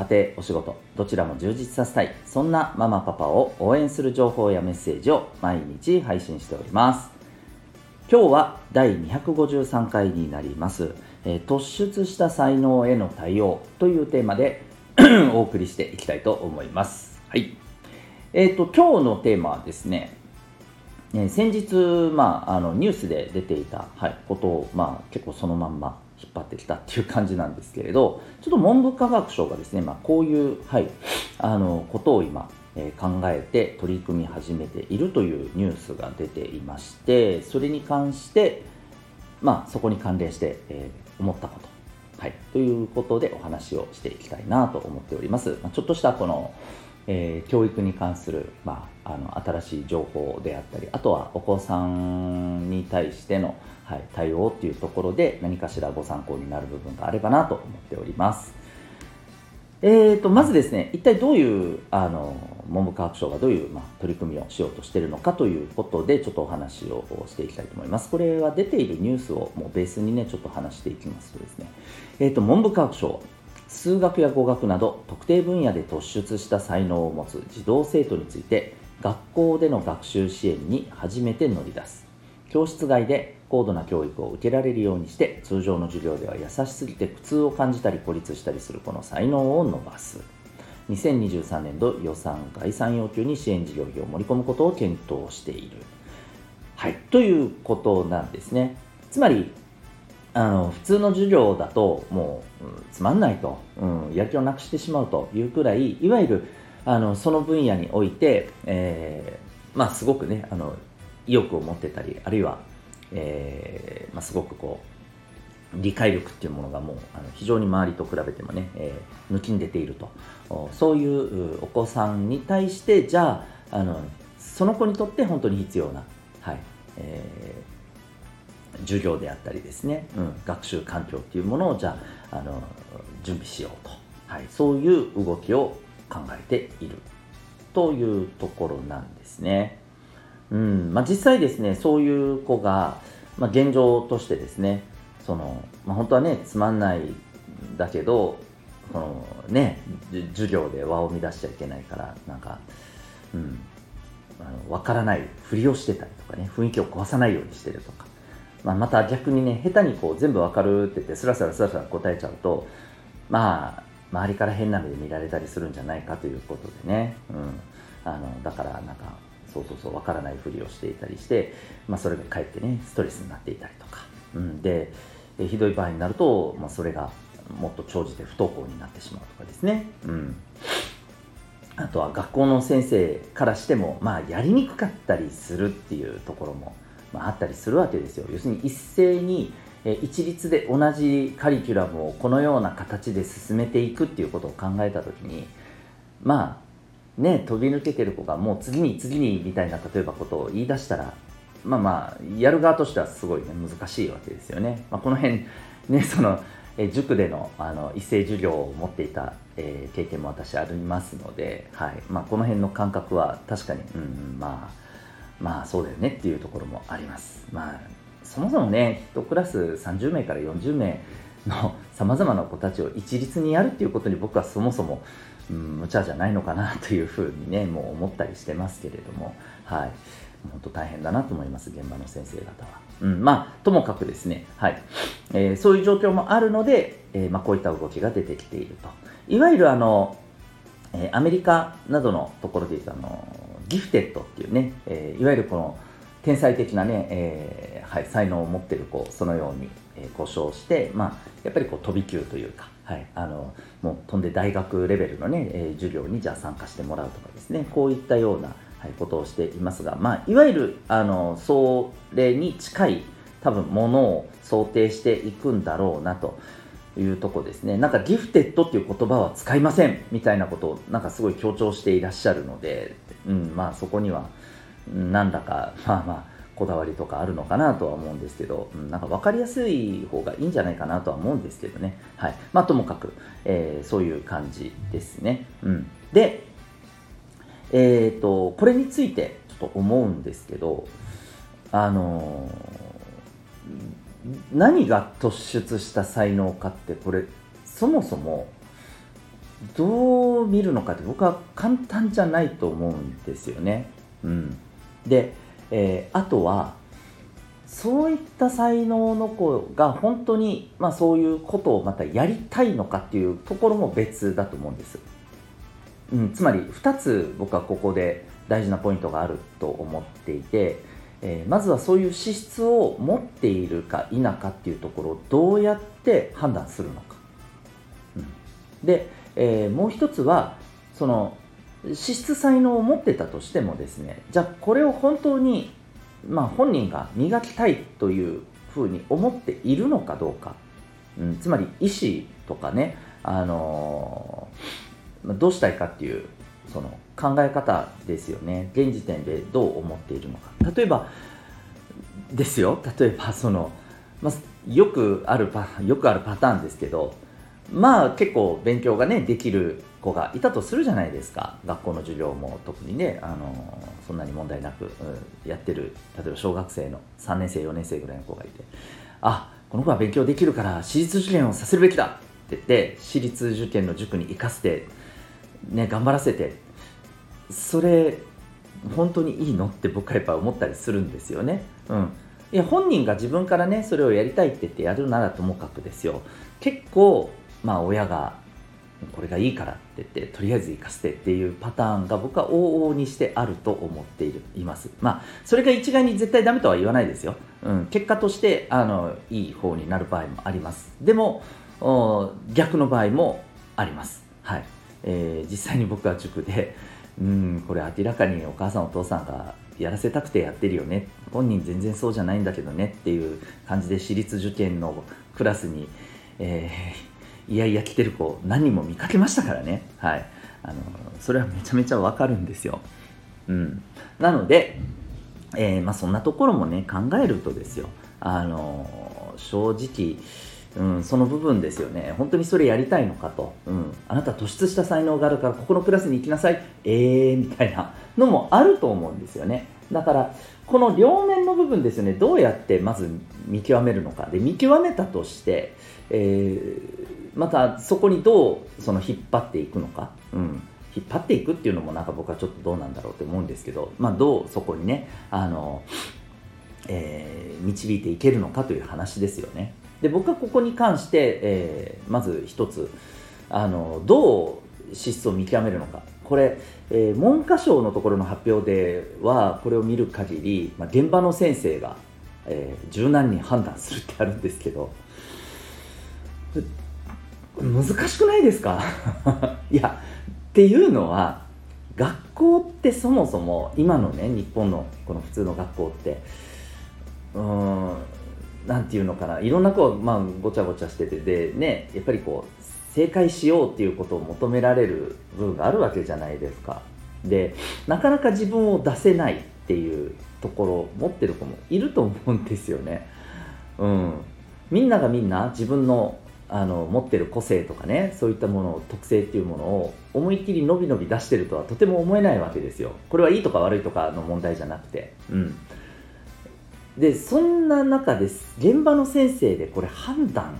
家庭、お仕事、どちらも充実させたい、そんなママパパを応援する情報やメッセージを毎日配信しております。今日は第253回になります。えー、突出した才能への対応というテーマで お送りしていきたいと思います。はい。えっ、ー、と、今日のテーマはですね、えー、先日、まあ、あのニュースで出ていた、はい、ことを、まあ、結構そのまんま引っ張ってきたっていう感じなんですけれどちょっと文部科学省がですね、まあ、こういう、はい、あのことを今、えー、考えて取り組み始めているというニュースが出ていましてそれに関して、まあ、そこに関連して、えー、思ったこと、はい、ということでお話をしていきたいなと思っております。まあ、ちょっとしたこのえー、教育に関する、まあ、あの新しい情報であったりあとはお子さんに対しての、はい、対応っていうところで何かしらご参考になる部分があればなと思っております。えーと、まずですね、一体どういうあの文部科学省がどういう、まあ、取り組みをしようとしているのかということで、ちょっとお話をしていきたいと思います。これは出ているニュースをもうベースにね、ちょっと話していきますとですね、えーと、文部科学省、数学や語学など特定分野で突出した才能を持つ児童生徒について、学校での学習支援に初めて乗り出す。教室外で高度な教育を受けられるようにして通常の授業では優しすぎて苦痛を感じたり孤立したりするこの才能を伸ばす。2023年度予算概算要求に支援事業費を盛り込むことを検討している。はいということなんですね。つまりあの普通の授業だともう、うん、つまんないと、うん、やる気をなくしてしまうというくらいいわゆるあのその分野において、えー、まあ、すごくねあの意欲を持ってたりあるいはえーまあ、すごくこう理解力っていうものがもうあの非常に周りと比べてもね、えー、抜きん出ているとそういうお子さんに対してじゃああのその子にとって本当に必要な、はいえー、授業であったりですね、うん、学習環境っていうものをじゃああの準備しようと、はい、そういう動きを考えているというところなんですね。うん。まあ、実際ですねそういう子が、まあ、現状としてですねその、まあ、本当はねつまんないだけどそのね授業で輪を乱しちゃいけないからなんか、うん、あの分からないふりをしてたりとかね雰囲気を壊さないようにしてるとか、まあ、また逆にね下手にこう全部分かるって言ってスラスラスラスラ答えちゃうとまあ周りから変な目で見られたりするんじゃないかということでね、うん、あのだからなんかそうそうそう分からないふりをしていたりして、まあ、それがかえってねストレスになっていたりとか、うん、でひどい場合になると、まあ、それがもっと長じて不登校になってしまうとかですね、うん、あとは学校の先生からしても、まあ、やりにくかったりするっていうところも、まあ、あったりするわけですよ。要するに一斉に一律で同じカリキュラムをこのような形で進めていくっていうことを考えた時にまあね、飛び抜けてる子がもう次に次にみたいな例えばことを言い出したらまあまあやる側としてはすごい、ね、難しいわけですよね。まあ、この辺ねそのえ塾でのあの一斉授業を持っていた、えー、経験も私ありますので、はいまあ、この辺の感覚は確かに、うん、まあまあそうだよねっていうところもあります。まあそもそもね1クラス30名から40名のさまざまな子たちを一律にやるっていうことに僕はそもそもうん、無茶じゃないのかなというふうにねもう思ったりしてますけれども。はい。本当大変だなと思います現場の先生方は、うん、まあともかくですね。はい、えー、そういう状況もあるので、えー、まあ、こういった動きが出てきていると。いわゆるあの、えー、アメリカなどのところでいうとあのギフテッドっていうね、えいわゆるこの天才的なね、えはい、才能を持ってる子そのように、え故障して、まあ、やっぱりこう飛び級というかはい、あのもう飛んで大学レベルのね、えー、授業にじゃあ参加してもらうとかですねこういったような、はい、ことをしていますが、まあ、いわゆるあのそれに近い多分ものを想定していくんだろうなというとこですね。なんかギフテッドっていう言葉は使いませんみたいなことをなんかすごい強調していらっしゃるので、うんまあ、そこには何らかまあまあこだわりとかあるのかなとは思うんですけど、うん、なんか分かりやすい方がいいんじゃないかなとは思うんですけどね。はい。まあ、ともかく、えー、そういう感じですね。うん。で、えっ、ー、と、これについてちょっと思うんですけど、あのー、何が突出した才能かってこれそもそもどう見るのかって僕は簡単じゃないと思うんですよね。うん、でえー、あとはそういった才能の子が本当に、まあ、そういうことをまたやりたいのかっていうところも別だと思うんです、うん、つまり2つ僕はここで大事なポイントがあると思っていて、えー、まずはそういう資質を持っているか否かっていうところをどうやって判断するのか、うん、で、えー、もう一つはその資質才能を持ってたとしてもですねじゃあこれを本当に、まあ、本人が磨きたいというふうに思っているのかどうか、うん、つまり意思とかね、あのー、どうしたいかっていうその考え方ですよね。現時点でどう思っているのか。例えばですよ。例えばその、まあ、よくあるパよくあるパターンですけどまあ結構勉強がねできる子がいたとするじゃないですか。学校の授業も特にねあのそんなに問題なく、うん、やってる。例えば小学生の3年生4年生ぐらいの子がいて。あこの子は勉強できるから私立受験をさせるべきだ。って言って私立受験の塾に行かせて、ね、頑張らせて。それ本当にいいの？って僕はやっぱ思ったりするんですよね。うん、いや本人が自分からねそれをやりたいって言ってやるならともかくですよ。結構まあ親がこれがいいからって言ってとりあえず行かせてっていうパターンが僕は往々にしてあると思っているいますまあそれが一概に絶対ダメとは言わないですよ、うん、結果としてあのいい方になる場合もあります。でも逆の場合もあります。はい、えー、実際に僕は塾でうんこれ明らかにお母さんお父さんがやらせたくてやってるよね。本人全然そうじゃないんだけどねっていう感じで私立受験のクラスに、えーいやいや来てる子何人も見かけましたからね。はい。あのそれはめちゃめちゃわかるんですよ。うん。なので、えー、まあ、そんなところもね考えるとですよ。あの正直うん、その部分ですよね、本当にそれやりたいのかと、うん、あなた突出した才能があるから、ここのクラスに行きなさい、えーみたいなのもあると思うんですよね。だから、この両面の部分ですよね、どうやってまず見極めるのか、で見極めたとして、えーまたそこにどうその引っ張っていくのか、うん、引っ張っていくっていうのもなんか僕はちょっとどうなんだろうって思うんですけど、まあ、どうそこにねあの、えー、導いていけるのかという話ですよね。で僕はここに関して、えー、まず一つあのどう資質を見極めるのか。これ、えー、文科省のところの発表ではこれを見る限り、まあ、現場の先生が、えー、柔軟に判断するってあるんですけど。難しくないですか？いやっていうのは学校ってそもそも今のね日本のこの普通の学校ってうーんなんていうのかないろんな子まあごちゃごちゃしててでねやっぱりこう正解しようっていうことを求められる部分があるわけじゃないですか。でなかなか自分を出せないっていうところを持ってる子もいると思うんですよね。うん。みんながみんな自分のあの持ってる個性とかねそういったもの特性っていうものを思いっきり伸び伸び出してるとはとても思えないわけですよ。これはいいとか悪いとかの問題じゃなくて。うん。でそんな中です。現場の先生でこれ判断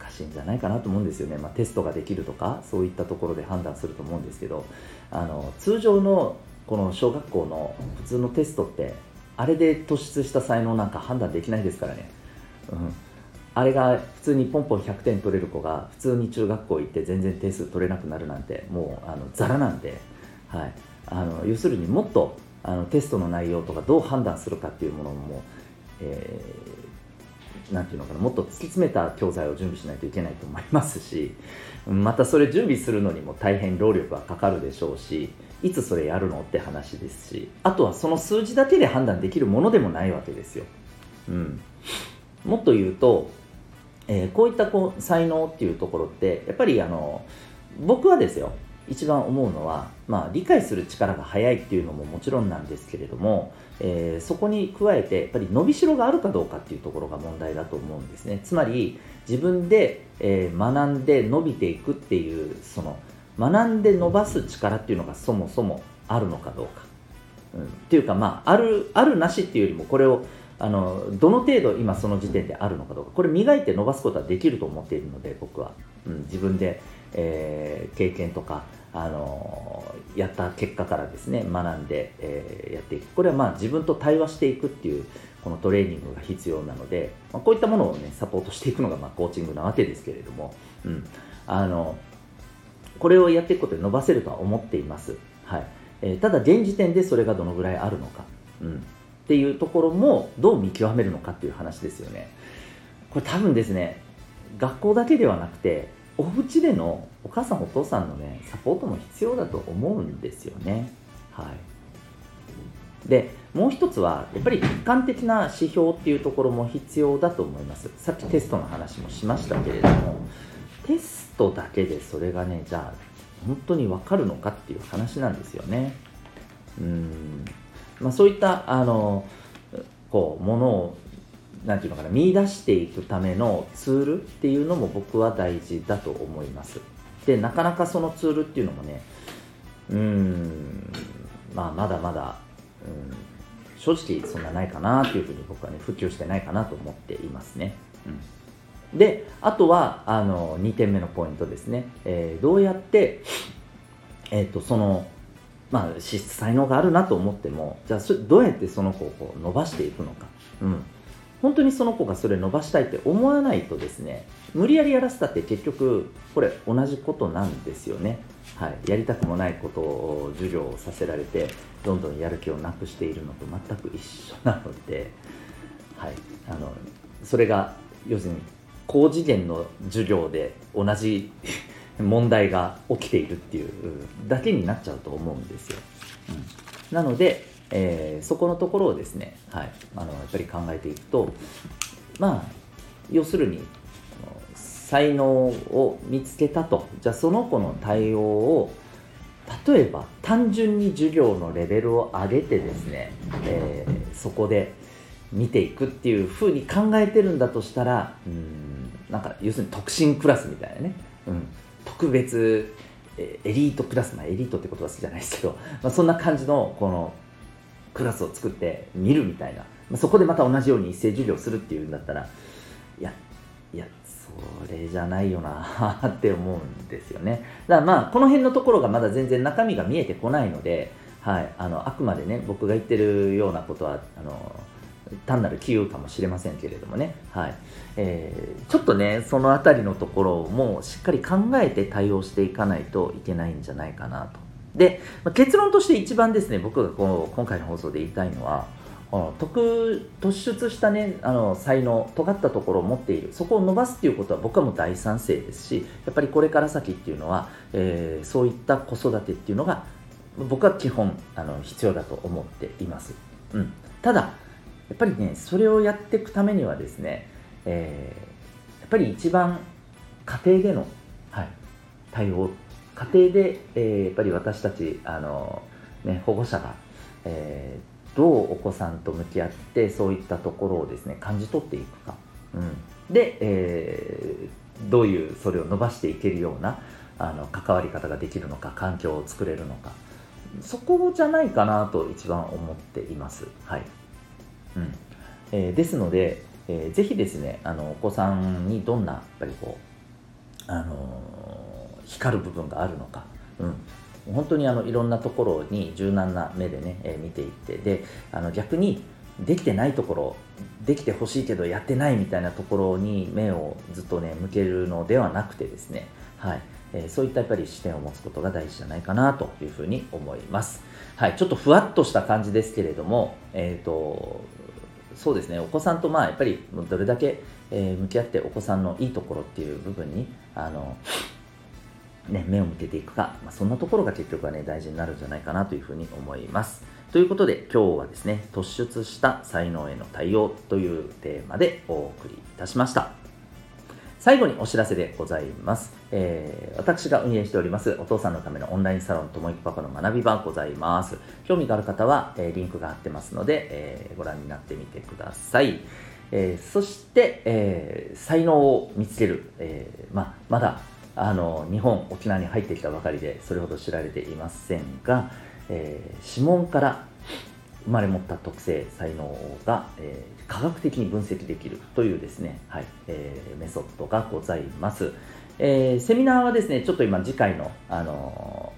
難しいんじゃないかなと思うんですよね、まあ、テストができるとかそういったところで判断すると思うんですけど。あの通常のこの小学校の普通のテストってあれで突出した才能なんか判断できないですからね、うん。あれが普通にポンポン100点取れる子が普通に中学校行って全然点数取れなくなるなんてもうあのザラなんで、はい、あの要するにもっとあのテストの内容とかどう判断するかっていうものも、えー、なんていうのかなもっと突き詰めた教材を準備しないといけないと思いますしまたそれ準備するのにも大変労力はかかるでしょうしいつそれやるのって話ですしあとはその数字だけで判断できるものでもないわけですよ。うん、もっと言うとえー、こういったこう才能っていうところってやっぱりあの僕はですよ一番思うのは、まあ、理解する力が速いっていうのももちろんなんですけれども、えー、そこに加えてやっぱり伸びしろがあるかどうかっていうところが問題だと思うんですね。つまり自分で、えー、学んで伸びていくっていうその学んで伸ばす力っていうのがそもそもあるのかどうか、うん、っていうかまああるあるなしっていうよりもこれをあのどの程度今その時点であるのかどうか。これ磨いて伸ばすことはできると思っているので僕は、うん、自分で、えー、経験とかあのやった結果からですね学んで、えー、やっていく。これはまあ自分と対話していくっていうこのトレーニングが必要なので、まあ、こういったものをねサポートしていくのがまあコーチングなわけですけれども、うん、あのこれをやっていくことで伸ばせるとは思っています、はい。えー、ただ現時点でそれがどのぐらいあるのか、うん、っていうところもどう見極めるのかっていう話ですよね。これ多分ですね学校だけではなくてお家でのお母さんお父さんのねサポートも必要だと思うんですよね。はい。でもう一つはやっぱり客観的な指標っていうところも必要だと思います。さっきテストの話もしましたけれどもテストだけでそれがねじゃあ本当に分かるのかっていう話なんですよね。うん。まあ、そういったあのこうものをなんていうのかな見出していくためのツールっていうのも僕は大事だと思います。でなかなかそのツールっていうのもねうんまあまだまだ、うん、正直そんなないかなっていうふうに僕はね普及してないかなと思っていますね、うん、であとはあの2点目のポイントですね、えー、どうやって、えーとそのまあ、資質才能があるなと思ってもじゃあどうやってその子を伸ばしていくのか、うん、本当にその子がそれ伸ばしたいって思わないとですね無理やりやらせたって結局これ同じことなんですよね、はい、やりたくもないことを授業をさせられてどんどんやる気をなくしているのと全く一緒なので、はい、あのそれが要するに高次元の授業で同じ問題が起きているっていうだけになっちゃうと思うんですよ。うん、なので、えー、そこのところをですね、はい、あのやっぱり考えていくとまあ要するに才能を見つけたと。じゃあその子の対応を例えば単純に授業のレベルを上げてですね、えー、そこで見ていくっていうふうに考えてるんだとしたらうんなんか要するに特進クラスみたいなね、うん、特別エリートクラス、まあ、エリートってことは好きじゃないですけど、まあ、そんな感じのこのクラスを作って見るみたいな、まあ、そこでまた同じように一斉授業するっていうんだったらいやいやそれじゃないよなって思うんですよね。だからまあこの辺のところがまだ全然中身が見えてこないので、はい、あのあくまでね僕が言ってるようなことはあの単なる杞憂かもしれませんけれどもね、はい。えー、ちょっとねその辺りのところもしっかり考えて対応していかないといけないんじゃないかなと。で、まあ、結論として一番ですね僕がこの今回の放送で言いたいのは特突出したねあの才能尖ったところを持っている。そこを伸ばすっていうことは僕はもう大賛成ですしやっぱりこれから先っていうのは、えー、そういった子育てっていうのが僕は基本あの必要だと思っています、うん、ただやっぱりねそれをやっていくためにはですね、えー、やっぱり一番家庭での、はい、対応家庭で、えー、やっぱり私たちあの、ね、保護者が、えー、どうお子さんと向き合ってそういったところをですね感じ取っていくか、うん、で、えー、どういうそれを伸ばしていけるようなあの関わり方ができるのか環境を作れるのか。そこじゃないかなと一番思っています。はい。うん。えー、ですので、えー、ぜひですねあのお子さんにどんなやっぱりこう、あのー、光る部分があるのか、うん、本当にあのいろんなところに柔軟な目でね、えー、見ていって。であの逆にできてないところできてほしいけどやってないみたいなところに目をずっとね向けるのではなくてですね。はい。え、そういったやっぱり視点を持つことが大事じゃないかなというふうに思います。はい、ちょっとふわっとした感じですけれども、えーとそうですねお子さんとまあやっぱりどれだけ、え、向き合ってお子さんのいいところっていう部分にあの、ね、目を向けていくか、まあ、そんなところが結局はね大事になるんじゃないかなというふうに思いますということで今日はですね突出した才能への対応というテーマでお送りいたしました最後にお知らせでございます。えー、私が運営しております、お父さんのためのオンラインサロン、ともいくパパの学び場ございます。興味がある方は、えー、リンクが貼ってますので、えー、ご覧になってみてください。えー、そして、えー、才能を見つける、えーままだあの日本、沖縄に入ってきたばかりでそれほど知られていませんが、えー、指紋から生まれ持った特性、才能が、えー、科学的に分析できるというですね、はいえー、メソッドがございます。えー、セミナーはですね、ちょっと今次回の、あの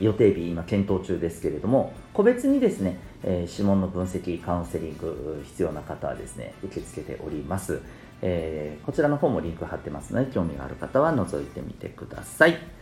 ー、予定日、今検討中ですけれども、個別にですね、え、指紋の分析、カウンセリング必要な方はですね、受け付けております。え、こちらの方もリンク貼ってますので、興味がある方は覗いてみてください。